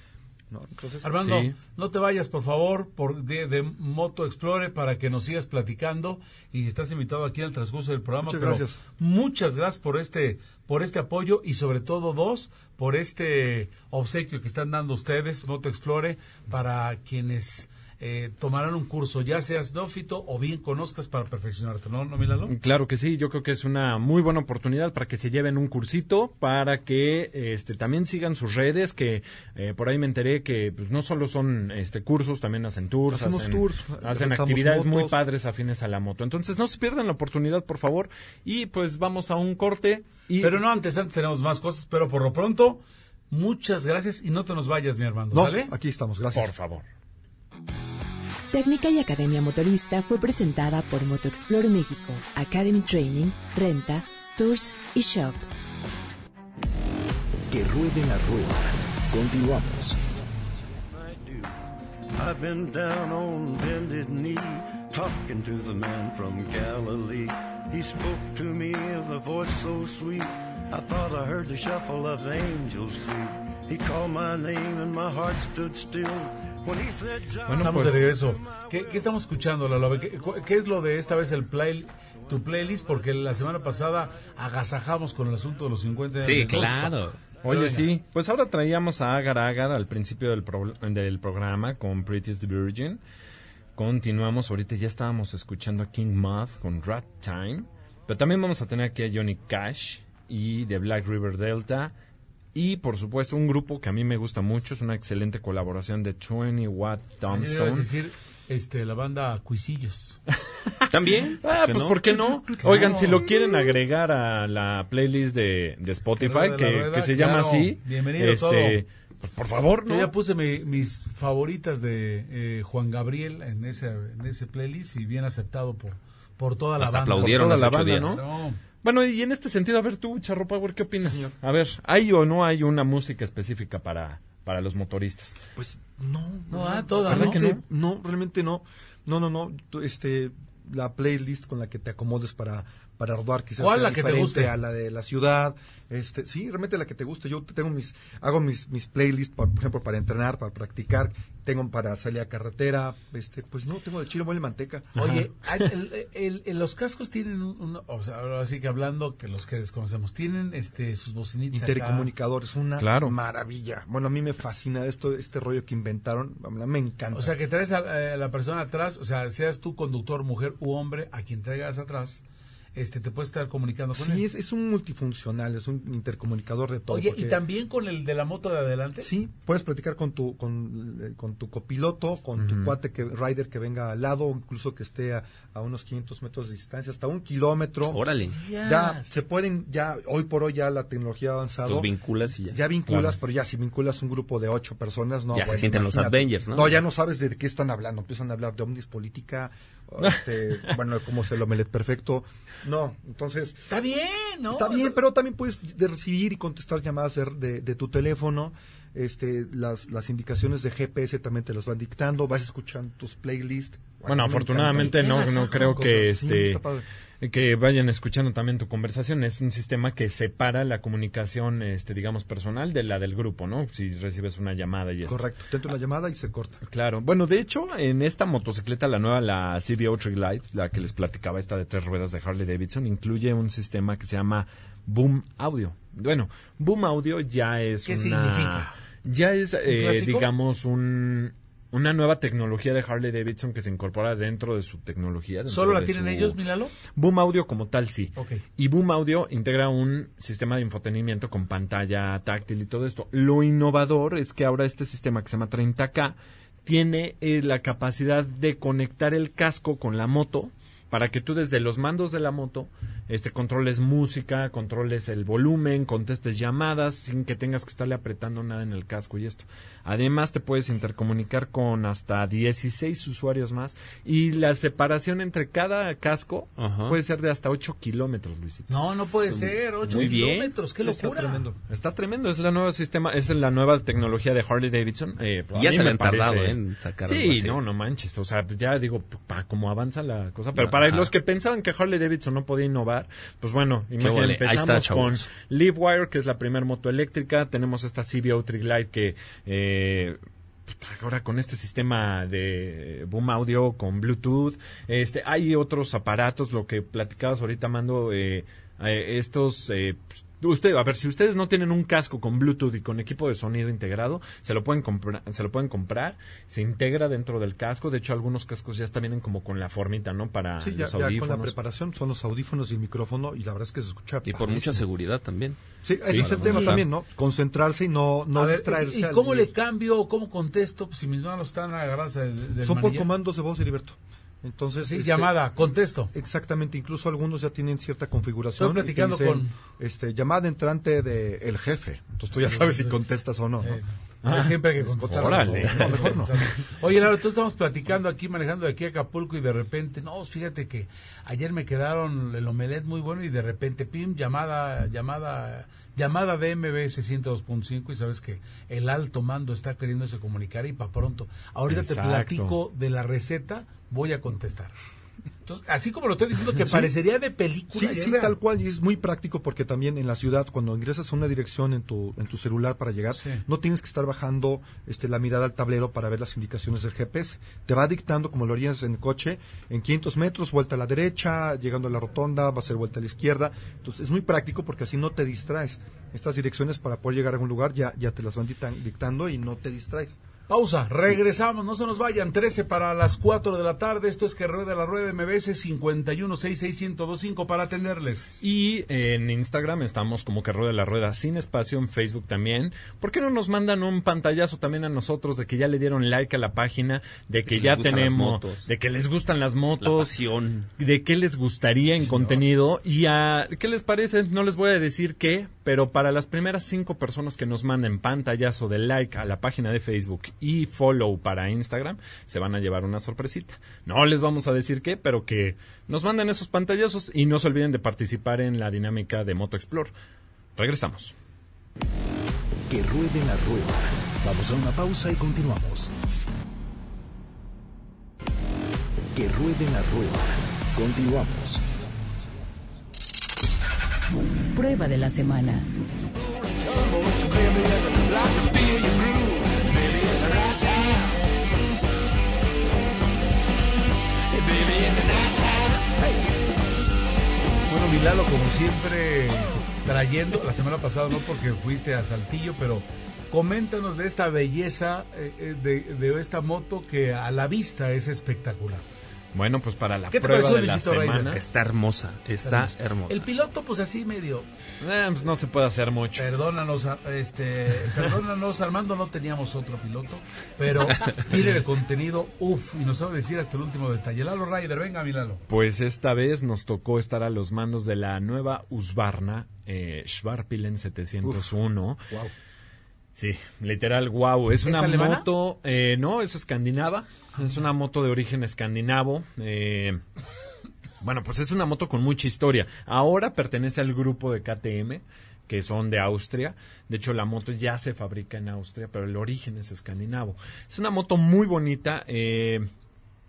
¿no? Entonces, Armando, Sí. no te vayas, por favor, por de, de Moto Explore para que nos sigas platicando y estás invitado aquí al transcurso del programa. Muchas pero gracias. Muchas gracias por este por este apoyo y sobre todo dos por este obsequio que están dando ustedes Moto Explore para quienes eh, tomarán un curso, ya seas neófito o bien conozcas para perfeccionarte, ¿no, no Milalo? Claro que sí, yo creo que es una muy buena oportunidad para que se lleven un cursito, para que este también sigan sus redes, que eh, por ahí me enteré que pues, no solo son este cursos, también hacen tours, Hacemos hacen, tours, hacen actividades muy padres afines a la moto. Entonces no se pierdan la oportunidad, por favor, y pues vamos a un corte y Pero no, antes, antes tenemos más cosas, pero por lo pronto, muchas gracias y no te nos vayas, mi hermano, no, ¿sale? aquí estamos, gracias. por favor. Técnica y Academia Motorista fue presentada por MotoExplore México, Academy Training, Renta, Tours y Shop. Que ruede la rueda. Continuamos. I've been down on bended knee, talking to the man from Galilee. He spoke to me with a voice so sweet, I thought I heard the shuffle of angels feet. He called my name and my heart stood still Bueno, Estamos pues- de regreso. ¿Qué, qué estamos escuchando, Lalo? ¿Qué, es lo de esta vez el play, tu playlist? Porque la semana pasada agasajamos con el asunto de los 50 años Sí, de claro. Oye, sí, pues ahora traíamos a Agar Agar al principio del, pro- del programa con Prettiest Virgin. Continuamos, ahorita ya estábamos escuchando a King Moth con Rat Time. Pero también vamos a tener aquí a Johnny Cash y de Black River Delta. Y por supuesto, un grupo que a mí me gusta mucho, es una excelente colaboración de 20 Watt Tombstone. decir este, la banda Cuisillos. ¿También? Ah, ¿Que pues no? ¿por qué no? Oigan, si lo quieren agregar a la playlist de, de Spotify, que, rueda, que se llama claro. así, Bienvenido este, pues por favor, Yo ¿no? ya puse mi- mis favoritas de eh, Juan Gabriel en ese, en ese playlist y bien aceptado por, por toda la Hasta banda. aplaudieron Por toda la banda, días. ¿no? No. Bueno, y en este sentido, a ver tú, Charro Power, ¿qué opinas? A ver, ¿hay o no hay una música específica para, para los motoristas? Pues no, No, ah, toda, ¿Verdad ¿no? que realmente no? realmente no. No, no, no. Este, la playlist con la que te acomodes para, para rodar quizás ¿Cuál sea la que te diferente guste? a la de la ciudad. Este, sí, realmente la que te guste. Yo tengo mis, hago mis, mis playlists, por, por ejemplo, para entrenar, para practicar. Tengo para salir a carretera. Este, pues no, tengo de chile, mole manteca. Oye, el- el- el- los cascos tienen un, un- o sea, ahora sí que hablando que los que desconocemos tienen este sus bocinitas acá. Intercomunicadores, una Claro. maravilla. Bueno, a mí me fascina esto, este rollo que inventaron. Me encanta. O sea, que traes a, a la persona atrás, o sea, seas tú conductor, mujer u hombre, a quien traigas atrás, este te puedes estar comunicando con él. Sí, es, es un multifuncional, es un intercomunicador de todo. Oye, porque- y también con el de la moto de adelante. Sí, puedes platicar con tu con, eh, con tu copiloto, con tu cuate que rider que venga al lado, incluso que esté a, a unos 500 metros de distancia, hasta un kilómetro. Órale. Ya se pueden, ya hoy por hoy ya la tecnología ha avanzado. Los vinculas y ya. Ya vinculas, Claro. pero ya si vinculas un grupo de ocho personas, no. Ya se sienten los. Avengers, ¿no? No, ya no sabes de qué están hablando. Empiezan a hablar de omnis política, este, bueno, como se lo melet perfecto. No, entonces Está bien, ¿no? Está bien, pero también puedes de recibir y contestar llamadas de, de- de tu teléfono. Este, las, las indicaciones de GPS también te las van dictando. Vas escuchando tus playlists. Bueno, me afortunadamente no, no creo que este que vayan escuchando también tu conversación. Es un sistema que separa la comunicación, este, digamos, personal de la del grupo, ¿no? Si recibes una llamada y esto. Correcto, te entra una llamada y se corta. Claro. Bueno, de hecho, en esta motocicleta, la nueva, la CBO Triglide, la que les platicaba, esta de tres ruedas de Harley Davidson, incluye un sistema que se llama Boom Audio. Bueno, Boom Audio ya es ¿Qué una... significa? Ya es, eh, digamos, un... una nueva tecnología de Harley Davidson que se incorpora dentro de su tecnología. ¿Solo la tienen su- ellos, Milalo? Boom Audio como tal, sí. Y Boom Audio integra un sistema de infotenimiento con pantalla táctil y todo esto. Lo innovador es que ahora este sistema que se llama 30K tiene eh, la capacidad de conectar el casco con la moto para que tú desde los mandos de la moto este controles música, controles el volumen, contestes llamadas sin que tengas que estarle apretando nada en el casco y esto. Además te puedes intercomunicar con hasta 16 usuarios más y la separación entre cada casco Ajá. puede ser de hasta 8 kilómetros, Luisito. No, no puede ser. 8 Muy bien. kilómetros. ¡Qué Sí, está locura! tremendo. Está tremendo, es la nueva sistema, es la nueva tecnología de Harley Davidson. Eh, a Ya mí se me tardado parece- en sacar Sí, no, no manches. O sea, ya digo, para cómo avanza la cosa. Pero para ajá. los que pensaban que Harley Davidson no podía innovar, pues bueno, imagínate, está, empezamos con. Livewire, que es la primera moto eléctrica. Tenemos esta CBO Triglide que... Eh, Ahora con este sistema de boom audio con Bluetooth, este, hay otros aparatos, lo que platicabas ahorita, Mando, eh, eh, estos, eh, pues, usted, a ver, si ustedes no tienen un casco con Bluetooth y con equipo de sonido integrado, se lo pueden comprar, se lo pueden comprar, se integra dentro del casco, de hecho algunos cascos ya están vienen como con la formita, ¿no? Para Sí, ya, los ya con la audífonos. preparación son los audífonos y el micrófono y la verdad es que se escucha Y por mucha seguridad también. Sí, ese Sí, es el tema Sí. también, ¿no? Concentrarse y no, no ver, distraerse. ¿Y cómo le cambio, cómo contesto pues, si mis manos están agarradas del, del Son por manillar? comandos de voz, Heriberto. Entonces, Sí, este, llamada, contesto. Exactamente, incluso algunos ya tienen cierta configuración. Estoy platicando dicen, con- este, llamada entrante de el jefe. Entonces tú ya sabes si contestas o no. ¿no? No, siempre hay que contestar. No, mejor no. Oye, Lalo, tú estamos platicando aquí, manejando de aquí a Acapulco y de repente, no, fíjate que ayer me quedaron el omelet muy bueno y de repente, pim, llamada, llamada, llamada de MBS 102.5 y sabes que el alto mando está queriéndose comunicar y para pronto. Ahorita te platico de la receta, voy a contestar. Entonces, así como lo estoy diciendo que parecería de película. Sí, sí, real. tal cual, y es muy práctico porque también en la ciudad, cuando ingresas a una dirección en tu, en tu celular para llegar, Sí. no tienes que estar bajando este, la mirada al tablero para ver las indicaciones del GPS. Te va dictando, como lo harías en el coche, en 500 metros, vuelta a la derecha, llegando a la rotonda, va a ser vuelta a la izquierda. Entonces, es muy práctico porque así no te distraes. Estas direcciones para poder llegar a algún lugar ya, ya te las van dictan- dictando y no te distraes. Pausa, regresamos, no se nos vayan, 13 para las 4 de la tarde, esto es que rueda la rueda MBS 5166125 para atenderles. Y en Instagram estamos como que rueda la rueda sin espacio, en Facebook también. ¿Por qué no nos mandan un pantallazo también a nosotros de que ya le dieron like a la página, de que ya tenemos, motos. de que les gustan las La motos, pasión. de qué les gustaría en contenido y a qué les parece, no les voy a decir qué, pero para las primeras cinco personas que nos manden pantallazo de like a la página de Facebook y follow para Instagram, se van a llevar una sorpresita. No les vamos a decir qué, pero que nos manden esos pantallazos y no se olviden de participar en la dinámica de Moto Explore. Regresamos. Que ruede la rueda. Vamos a una pausa y continuamos. Que ruede la rueda. Continuamos. Prueba de la semana. Bueno, Milalo, como siempre, trayendo, la semana pasada no porque fuiste a Saltillo, pero coméntanos de esta belleza, eh, eh, de, de esta moto que a la vista es espectacular. Bueno, pues para la ¿Qué te prueba de la Luisito Está hermosa, está hermosa. El piloto, pues así medio, eh, pues no se puede hacer mucho. perdónanos, este, perdónanos, Armando, no teníamos otro piloto, pero tiene de contenido, uff, y nos sabe decir hasta el último detalle. Lalo Ryder, venga, Milalo. Pues esta vez nos tocó estar a los mandos de la nueva Husqvarna eh, Schwarpilen 701. Wow. Sí, literal, wow. Es ¿Es una moto, eh, no, es escandinava. Es una moto de origen escandinavo. eh, bueno, pues es una moto con mucha historia. Ahora pertenece al grupo de KTM, que son de Austria. De hecho, la moto ya se fabrica en Austria, pero el origen es escandinavo. Es una moto muy bonita. eh,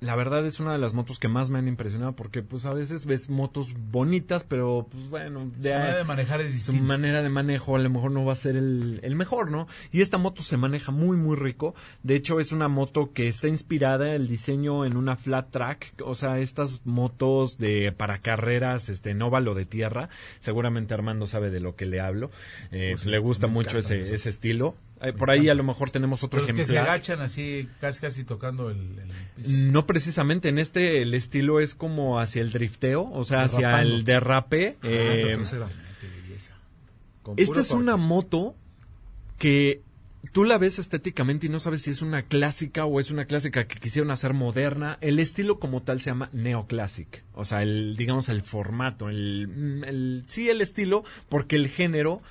la verdad es una de las motos que más me han impresionado porque pues a veces ves motos bonitas, pero pues bueno, Su manera de manejar es su distinta. manera de manejo a lo mejor no va a ser el, el mejor, ¿no? Y esta moto se maneja muy, muy rico. De hecho, es una moto que está inspirada el diseño en una flat track, o sea, estas motos de para carreras, este, en óvalo de tierra. Seguramente Armando sabe de lo que le hablo. Eh, Pues le gusta mucho ese, ese estilo. Eh, por ahí a lo mejor tenemos otro Los que se agachan así, casi casi tocando el, el piso. No precisamente, en este el estilo es como hacia el drifteo, o sea, hacia el derrape. Ah, eh, esta es una moto que tú la ves estéticamente y no sabes si es una clásica o es una clásica que quisieron hacer moderna. El estilo como tal se llama neoclassic, o sea, el digamos el formato, el, mm, el sí el estilo, porque el género,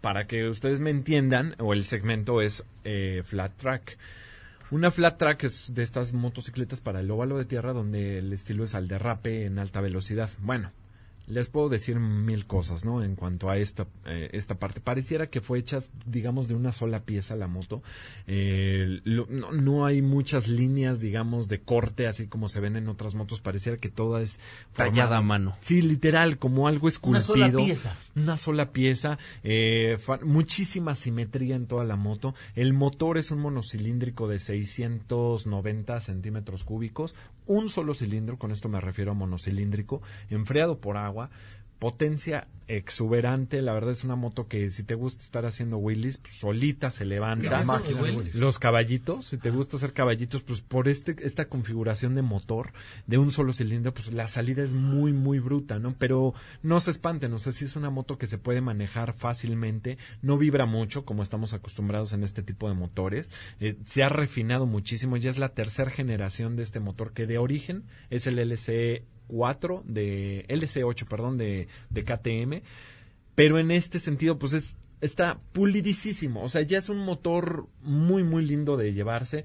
para que ustedes me entiendan, o el segmento es eh, flat track. Una flat track es de estas motocicletas para el óvalo de tierra donde el estilo es al derrape en alta velocidad. Bueno, les puedo decir mil cosas, ¿no? En cuanto a esta, eh, esta parte. Pareciera que fue hecha, digamos, de una sola pieza la moto. Eh, lo- no, no hay muchas líneas, digamos, de corte, así como se ven en otras motos. Pareciera que toda es Tallada formada- a mano. Sí, literal, como algo Una esculpido. sola pieza. Una sola pieza, eh, fa- muchísima simetría en toda la moto. El motor es un monocilíndrico de 690 centímetros cúbicos, un solo cilindro, con esto me refiero a monocilíndrico, enfriado por agua, potencia exuberante. La verdad es una moto que si te gusta estar haciendo wheelies, pues, solita se ¿Qué es levanta. Los caballitos, si te gusta hacer caballitos, pues por este, esta configuración de motor de un solo cilindro, pues la salida es muy, muy bruta, ¿no? Pero no se espanten, o sea, sí es una moto que se puede manejar fácilmente, no vibra mucho como estamos acostumbrados en este tipo de motores, eh, se ha refinado muchísimo, ya es la tercera generación de este motor que de origen es el LCE 4 de LC8, perdón, de, de KTM, pero en este sentido pues es está pulidísimo, o sea, ya es un motor muy muy lindo de llevarse.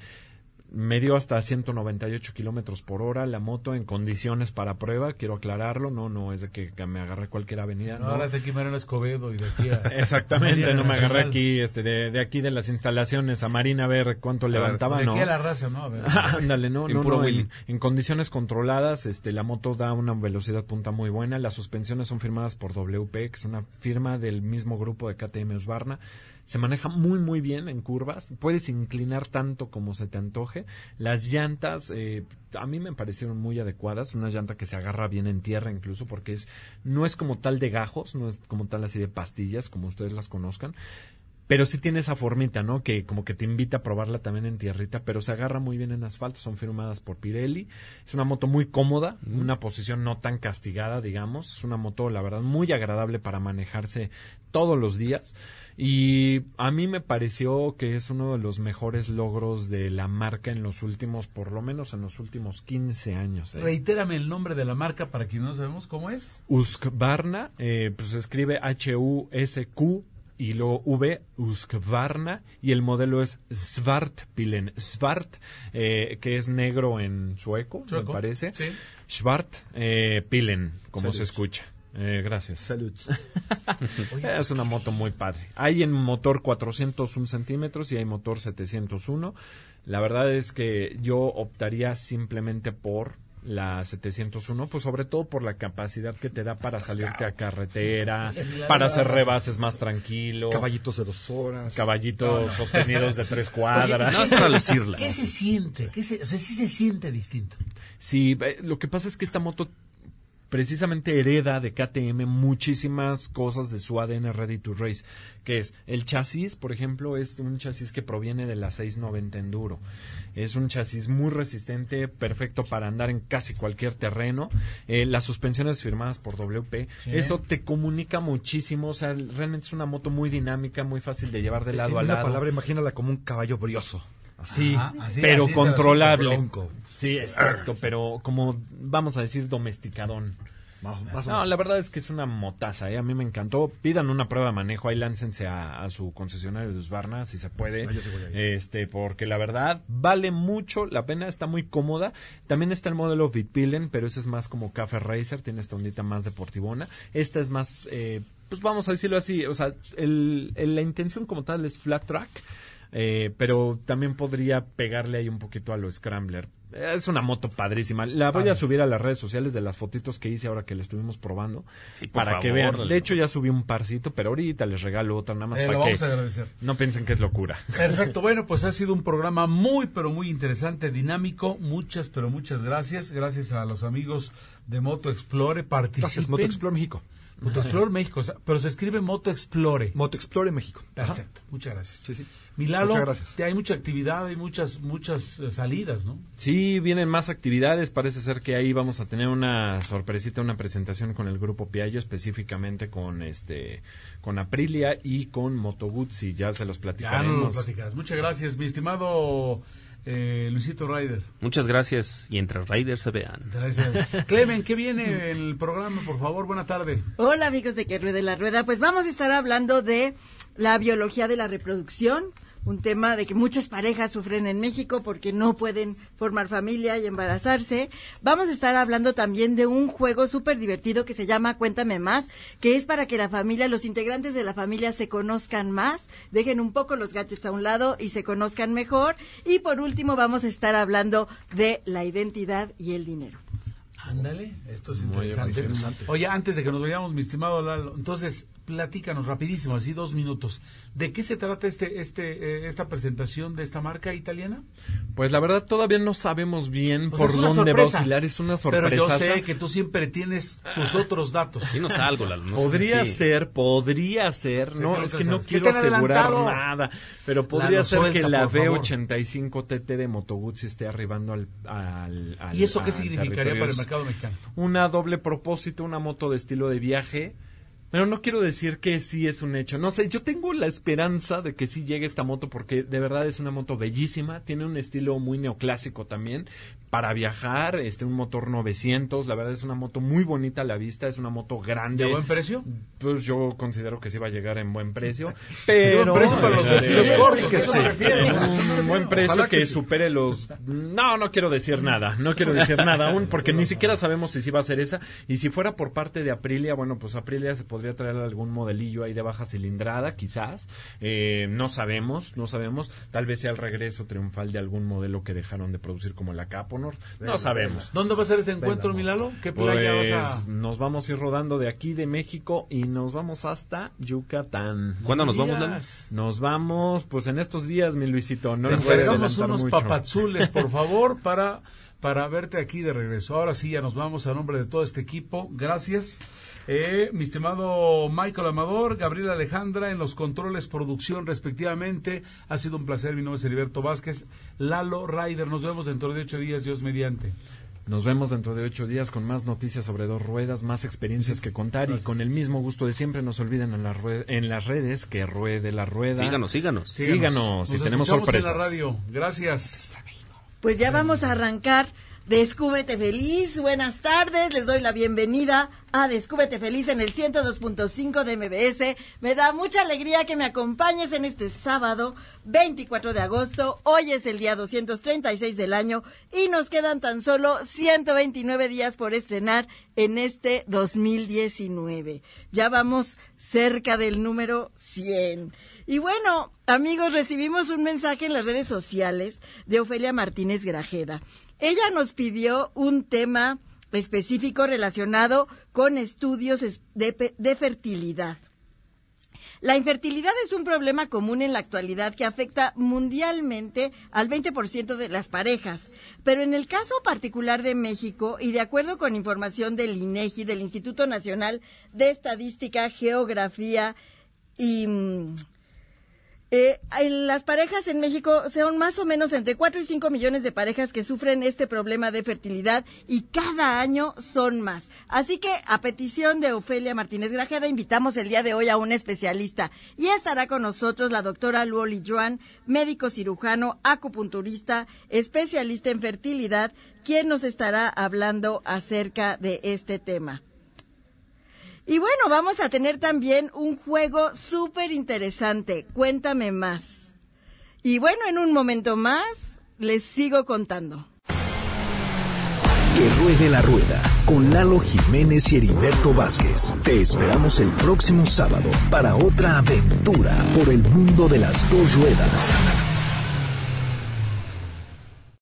Me dio hasta 198 kilómetros por hora la moto en condiciones para prueba, quiero aclararlo, no, no es de que, que me agarré cualquier avenida. No, no. ahora es de aquí Mariano Escobedo y de aquí a... Exactamente, no me agarré aquí, este, de, de aquí de las instalaciones a Marina a ver cuánto levantaba, De no. aquí a la raza, ¿no? A ver. Ándale, no, En no, puro no, Willy. en, en condiciones controladas, este, la moto da una velocidad punta muy buena, las suspensiones son firmadas por WP, que es una firma del mismo grupo de KTM Husqvarna, se maneja muy muy bien en curvas, puedes inclinar tanto como se te antoje, las llantas, eh, a mí me parecieron muy adecuadas, una llanta que se agarra bien en tierra incluso, porque es, no es como tal de gajos, no es como tal así de pastillas, como ustedes las conozcan, pero sí tiene esa formita, ¿no? Que como que te invita a probarla también en tierrita, pero se agarra muy bien en asfalto, son firmadas por Pirelli. Es una moto muy cómoda, una posición no tan castigada, digamos. Es una moto, la verdad, muy agradable para manejarse todos los días. Y a mí me pareció que es uno de los mejores logros de la marca en los últimos, por lo menos en los últimos 15 años. ¿eh? Reitérame el nombre de la marca para quien no sabemos cómo es. Husqvarna, eh, pues se escribe H-U-S-Q y luego V, Husqvarna, y el modelo es Svartpilen. Svart, eh, que es negro en sueco, Sueco, me parece. sí. Svart eh, Pilen, como se escucha. Eh, gracias. Salud. Es una moto muy padre. Hay en motor 401 centímetros y hay motor 701. La verdad es que yo optaría simplemente por la 701, pues sobre todo por la capacidad que te da para salirte a carretera, para hacer rebases más tranquilo, Caballitos de dos horas. caballitos sostenidos de tres cuadras. No es para lucirla. ¿Qué se siente? ¿Qué se, o sea, sí se siente distinto. Sí, lo que pasa es que esta moto precisamente hereda de KTM muchísimas cosas de su ADN Ready to Race, que es el chasis, por ejemplo, es un chasis que proviene de la 690 Enduro. Es un chasis muy resistente, perfecto para andar en casi cualquier terreno. Eh, las suspensiones firmadas por WP, Sí. eso te comunica muchísimo, o sea, realmente es una moto muy dinámica, muy fácil de llevar de lado en a lado. palabra, imagínala como un caballo brioso. Sí, Ajá, así- pero así controlable. Sí, exacto, pero como vamos a decir domesticadón. No, la verdad es que es una motaza, ¿eh? a mí me encantó. Pidan una prueba de manejo, ahí láncense a, a su concesionario de Husqvarna, si se puede. Ah, yo sí voy a ir. Este, porque la verdad vale mucho la pena, está muy cómoda. También está el modelo Vitpilen, pero ese es más como Café Racer, tiene esta ondita más deportivona. Esta es más, eh, pues vamos a decirlo así, o sea, el- el- la intención como tal es flat track. Eh, pero también podría pegarle ahí un poquito a lo Scrambler. Es una moto padrísima. La voy a subir a las redes sociales de las fotitos que hice ahora que la estuvimos probando. Sí, para que favor, vean. Lalo. De hecho, ya subí un parcito, pero ahorita les regalo otra nada más Eh, lo para vamos a que agradecer. no piensen que es locura. Perfecto, bueno, pues ha sido un programa muy, pero muy interesante, dinámico. Muchas, pero muchas gracias. Gracias a los amigos de Moto Explore. Participen. Gracias, Moto Explore México. Moto Explore México, o sea, pero se escribe Moto Explore. Moto Explore México. Ajá. Perfecto, muchas gracias. Sí, sí. Milalo, Muchas gracias. te- hay mucha actividad, hay muchas, muchas eh, salidas, ¿no? Sí, vienen más actividades. Parece ser que ahí vamos a tener una sorpresita, una presentación con el grupo Piaggio, específicamente con este, con Aprilia y con Moto Guzzi. Ya se los Ya no platicaremos. platicas. Muchas gracias, mi estimado eh, Luisito Ryder. Muchas gracias y entre Raiders se vean. Gracias. Clemen, ¿qué viene en el programa, por favor? Buena tarde. Hola amigos de Que Ruede la Rueda, pues vamos a estar hablando de la biología de la reproducción, un tema de que muchas parejas sufren en México porque no pueden formar familia y embarazarse. Vamos a estar hablando también de un juego súper divertido que se llama Cuéntame Más, que es para que la familia, los integrantes de la familia se conozcan más, dejen un poco los gadgets a un lado y se conozcan mejor. Y por último vamos a estar hablando de la identidad y el dinero. Ándale, esto es Muy interesante. Oye, antes de que nos vayamos, mi estimado Lalo, entonces, platícanos rapidísimo, así dos minutos. ¿De qué se trata este, este, eh, esta presentación de esta marca italiana? Pues la verdad todavía no sabemos bien O por es una dónde va a sorpresa. oscilar. Es una Pero yo sorpresa. sé que tú siempre tienes tus otros datos. Dinos algo, Lalo. no sé Podría ser, podría ser, Sí, no, creo es que que no sabes. ¿Qué quiero asegurar adelantado? nada, pero podría Lalo, ser que la por favor. V85 TT de Moto Guzzi esté arribando al, al, al- ¿Y eso qué al significaría para el mercado mexicano? Una doble propósito, una moto de estilo de viaje. Pero no quiero decir que sí es un hecho. No sé, yo tengo la esperanza de que sí llegue esta moto porque de verdad es una moto bellísima. Tiene un estilo muy neoclásico también para viajar. Este, un motor 900. La verdad es una moto muy bonita a la vista. Es una moto grande. ¿De buen precio? Pues yo considero que sí va a llegar en buen precio. Pero. precio para los estilos cortos, que en Un buen precio que, que sí. supere los. No, no quiero decir nada. No quiero decir nada aún porque ni siquiera sabemos si sí va a ser esa. Y si fuera por parte de Aprilia, bueno, pues Aprilia se podría traer algún modelillo ahí de baja cilindrada, quizás. Eh, no sabemos, no sabemos. Tal vez sea el regreso triunfal de algún modelo que dejaron de producir como la Caponor. No sabemos. ¿Dónde va a ser este encuentro, Venga, Milalo? ¿Qué playa Pues vas a...? nos vamos a ir rodando de aquí de México y nos vamos hasta Yucatán. ¿Cuándo nos vamos, Lalo? Nos vamos, pues en estos días, mi Luisito. No encargamos unos mucho. papazules, por favor, para, para verte aquí de regreso. Ahora sí, ya nos vamos a nombre de todo este equipo. Gracias. Eh, mi estimado Michael Amador, Gabriel Alejandra en los controles, producción respectivamente. Ha sido un placer. Mi nombre es Heriberto Vázquez. Lalo Ryder, nos vemos dentro de ocho días, Dios mediante. Nos vemos dentro de ocho días con más noticias sobre dos ruedas, más experiencias que contar y con el mismo gusto de siempre. No se olviden en, la en las redes que ruede la rueda. Síganos, síganos. Síganos, si Nos tenemos sorpresas. en la radio. Gracias. Pues ya vamos a arrancar Descúbrete Feliz. Buenas tardes, les doy la bienvenida a Descúbrete Feliz en el 102.5 de MBS. Me da mucha alegría que me acompañes en este sábado 24 de agosto. Hoy es el día 236 del año y nos quedan tan solo 129 días por estrenar en este 2019. Ya vamos cerca del número 100. Y bueno, amigos, recibimos un mensaje en las redes sociales de Ofelia Martínez Grajeda. Ella nos pidió un tema específico relacionado con estudios es- de, de fertilidad. La infertilidad es un problema común en la actualidad que afecta mundialmente al 20% de las parejas. Pero en el caso particular de México, y de acuerdo con información del INEGI, del Instituto Nacional de Estadística, Geografía y mm, eh, en las parejas en México son más o menos entre 4 y 5 millones de parejas que sufren este problema de fertilidad y cada año son más. Así que a petición de Ofelia Martínez Grajeda invitamos el día de hoy a un especialista y estará con nosotros la doctora Luoli Joan, médico cirujano, acupunturista, especialista en fertilidad, quien nos estará hablando acerca de este tema. Y bueno, vamos a tener también un juego súper interesante. Cuéntame más. Y bueno, en un momento más les sigo contando. Que ruede la rueda con Lalo Jiménez y Heriberto Vázquez. Te esperamos el próximo sábado para otra aventura por el mundo de las dos ruedas.